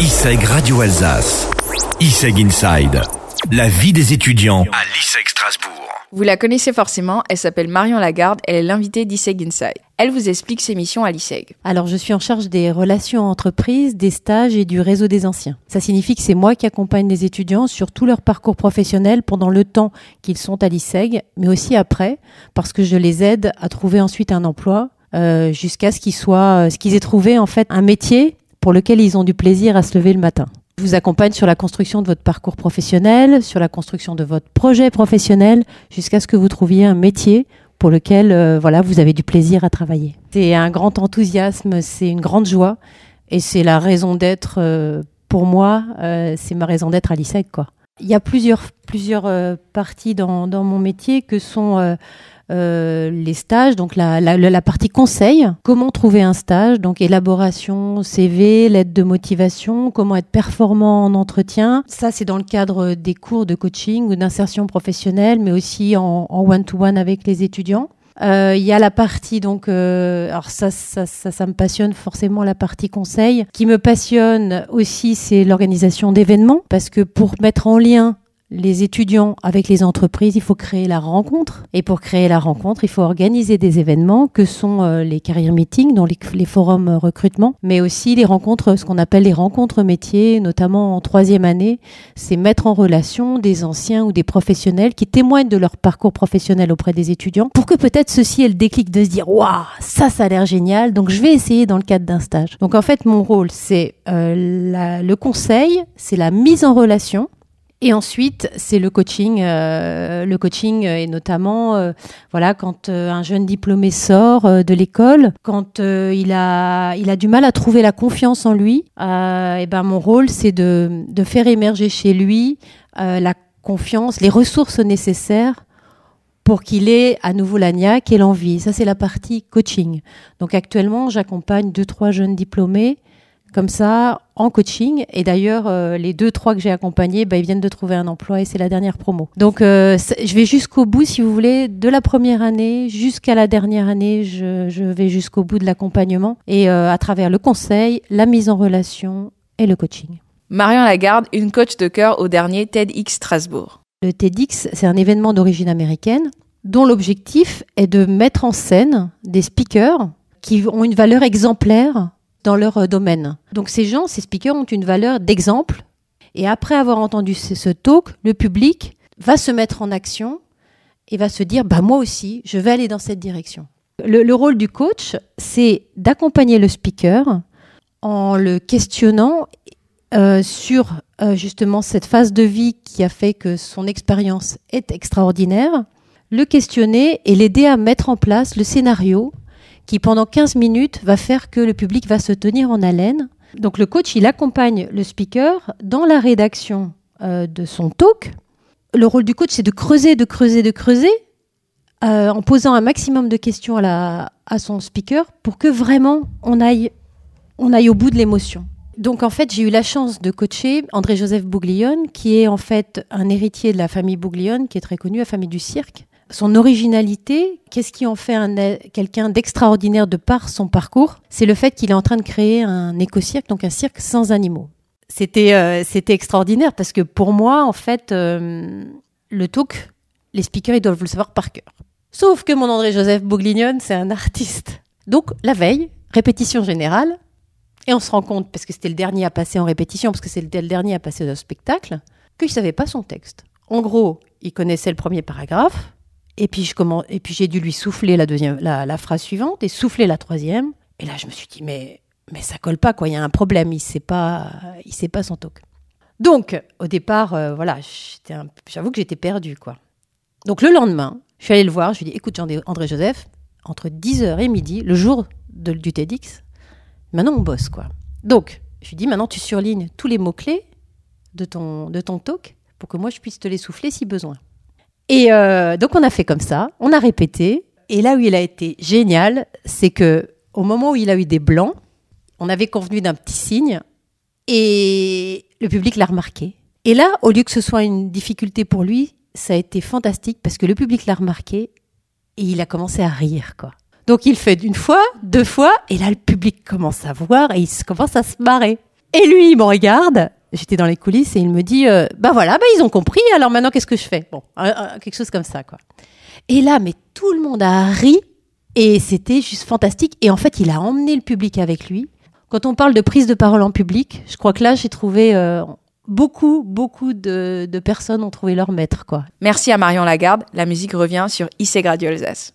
ISEG Radio Alsace. ISEG Inside. La vie des étudiants à l'ISEG Strasbourg. Vous la connaissez forcément, elle s'appelle Marion Lagarde, elle est l'invitée d'ISEG Inside. Elle vous explique ses missions à l'ISEG. Alors, je suis en charge des relations entreprises, des stages et du réseau des anciens. Ça signifie que c'est moi qui accompagne les étudiants sur tout leur parcours professionnel pendant le temps qu'ils sont à l'ISEG, mais aussi après, parce que je les aide à trouver ensuite un emploi euh, jusqu'à ce qu'ils soient, euh, ce qu'ils aient trouvé en fait un métier pour lequel ils ont du plaisir à se lever le matin. Je vous accompagne sur la construction de votre parcours professionnel, sur la construction de votre projet professionnel, jusqu'à ce que vous trouviez un métier pour lequel euh, voilà, vous avez du plaisir à travailler. C'est un grand enthousiasme, c'est une grande joie et c'est la raison d'être euh, pour moi, euh, c'est ma raison d'être à l'ISEC. Quoi. Il y a plusieurs, plusieurs euh, parties dans, dans, mon métier que sont euh, euh, les stages, donc la, la, la, partie conseil, comment trouver un stage, donc élaboration, CV, lettre de motivation, comment être performant en entretien. Ça, c'est dans le cadre des cours de coaching ou d'insertion professionnelle, mais aussi en one-to-one -one avec les étudiants. Euh, il y a la partie donc, euh, alors ça, ça, ça, ça, me passionne forcément la partie conseil. Qui me passionne aussi, c'est l'organisation d'événements parce que pour mettre en lien les étudiants avec les entreprises, il faut créer la rencontre. Et pour créer la rencontre, il faut organiser des événements que sont euh, les carrières meetings, donc les, forums recrutement, mais aussi les rencontres, ce qu'on appelle les rencontres métiers, notamment en troisième année. C'est mettre en relation des anciens ou des professionnels qui témoignent de leur parcours professionnel auprès des étudiants pour que peut-être ceci ait le déclic de se dire, waouh, ça, ça a l'air génial. Donc je vais essayer dans le cadre d'un stage. Donc en fait, mon rôle, c'est euh, le conseil, c'est la mise en relation et ensuite, c'est le coaching, euh, le coaching et notamment, euh, voilà, quand euh, un jeune diplômé sort euh, de l'école, quand euh, il a, il a du mal à trouver la confiance en lui, et ben mon rôle, c'est de, de faire émerger chez lui la confiance, les ressources nécessaires pour qu'il ait à nouveau la et l'envie. Ça, c'est la partie coaching. Donc actuellement, j'accompagne deux, trois jeunes diplômés comme ça en coaching. Et d'ailleurs, euh, les deux, trois que j'ai accompagnés, bah, ils viennent de trouver un emploi et c'est la dernière promo. Donc, euh, je vais jusqu'au bout, si vous voulez, de la première année jusqu'à la dernière année, je, je vais jusqu'au bout de l'accompagnement et euh, à travers le conseil, la mise en relation et le coaching. Marion Lagarde, une coach de cœur au dernier TEDx Strasbourg. Le TEDx, c'est un événement d'origine américaine dont l'objectif est de mettre en scène des speakers qui ont une valeur exemplaire dans leur euh, domaine. Donc ces gens, ces speakers ont une valeur d'exemple. Et après avoir entendu ce talk, le public va se mettre en action et va se dire, bah moi aussi, je vais aller dans cette direction. Le, le rôle du coach, c'est d'accompagner le speaker en le questionnant euh, sur euh, justement cette phase de vie qui a fait que son expérience est extraordinaire, le questionner et l'aider à mettre en place le scénario qui pendant 15 minutes va faire que le public va se tenir en haleine. Donc le coach, il accompagne le speaker dans la rédaction euh, de son talk. Le rôle du coach, c'est de creuser, de creuser, de creuser, euh, en posant un maximum de questions à, son speaker pour que vraiment on aille, on aille au bout de l'émotion. Donc en fait, j'ai eu la chance de coacher André-Joseph Bouglione, qui est en fait un héritier de la famille Bouglione, qui est très connue, la famille du cirque, son originalité, qu'est-ce qui en fait un, quelqu'un d'extraordinaire de par son parcours? C'est le fait qu'il est en train de créer un écocirque, donc un cirque sans animaux. C'était euh, c'était extraordinaire parce que pour moi, en fait, euh, le talk, les speakers, ils doivent le savoir par cœur. Sauf que mon André-Joseph Bouglione, c'est un artiste. Donc, la veille, répétition générale, et on se rend compte, parce que c'était le dernier à passer en répétition, parce que c'était le dernier à passer au spectacle, qu'il ne savait pas son texte. En gros, il connaissait le premier paragraphe, et puis, je commence, et puis j'ai dû lui souffler la, deuxième, la, phrase suivante et souffler la troisième. Et là, je me suis dit, mais, mais ça colle pas, quoi. Il y a un problème. Il sait pas, il sait pas son talk. Donc, au départ, euh, voilà, j'avoue que j'étais perdue, quoi. Donc, le lendemain, je suis allée le voir. Je lui ai dit, écoute, André-Joseph, entre 10h et midi, le jour du TEDx, maintenant on bosse, quoi. Donc, je lui ai dit, maintenant tu surlignes tous les mots-clés de ton, de ton talk pour que moi je puisse te les souffler si besoin. Et euh, donc on a fait comme ça, on a répété. Et là où il a été génial, c'est que au moment où il a eu des blancs, on avait convenu d'un petit signe et le public l'a remarqué. Et là, au lieu que ce soit une difficulté pour lui, ça a été fantastique parce que le public l'a remarqué et il a commencé à rire, quoi. Donc il fait d'une fois, deux fois, et là le public commence à voir et il commence à se marrer. Et lui, il me regarde. J'étais dans les coulisses et il me dit, euh, bah voilà, bah ils ont compris. Alors maintenant, qu'est-ce que je fais? Bon, quelque chose comme ça, quoi. Et là, mais tout le monde a ri et c'était juste fantastique. Et en fait, il a emmené le public avec lui. Quand on parle de prise de parole en public, je crois que là, j'ai trouvé euh, beaucoup, beaucoup de, de personnes ont trouvé leur maître, quoi. Merci à Marion Lagarde. La musique revient sur IC Radio Alsace.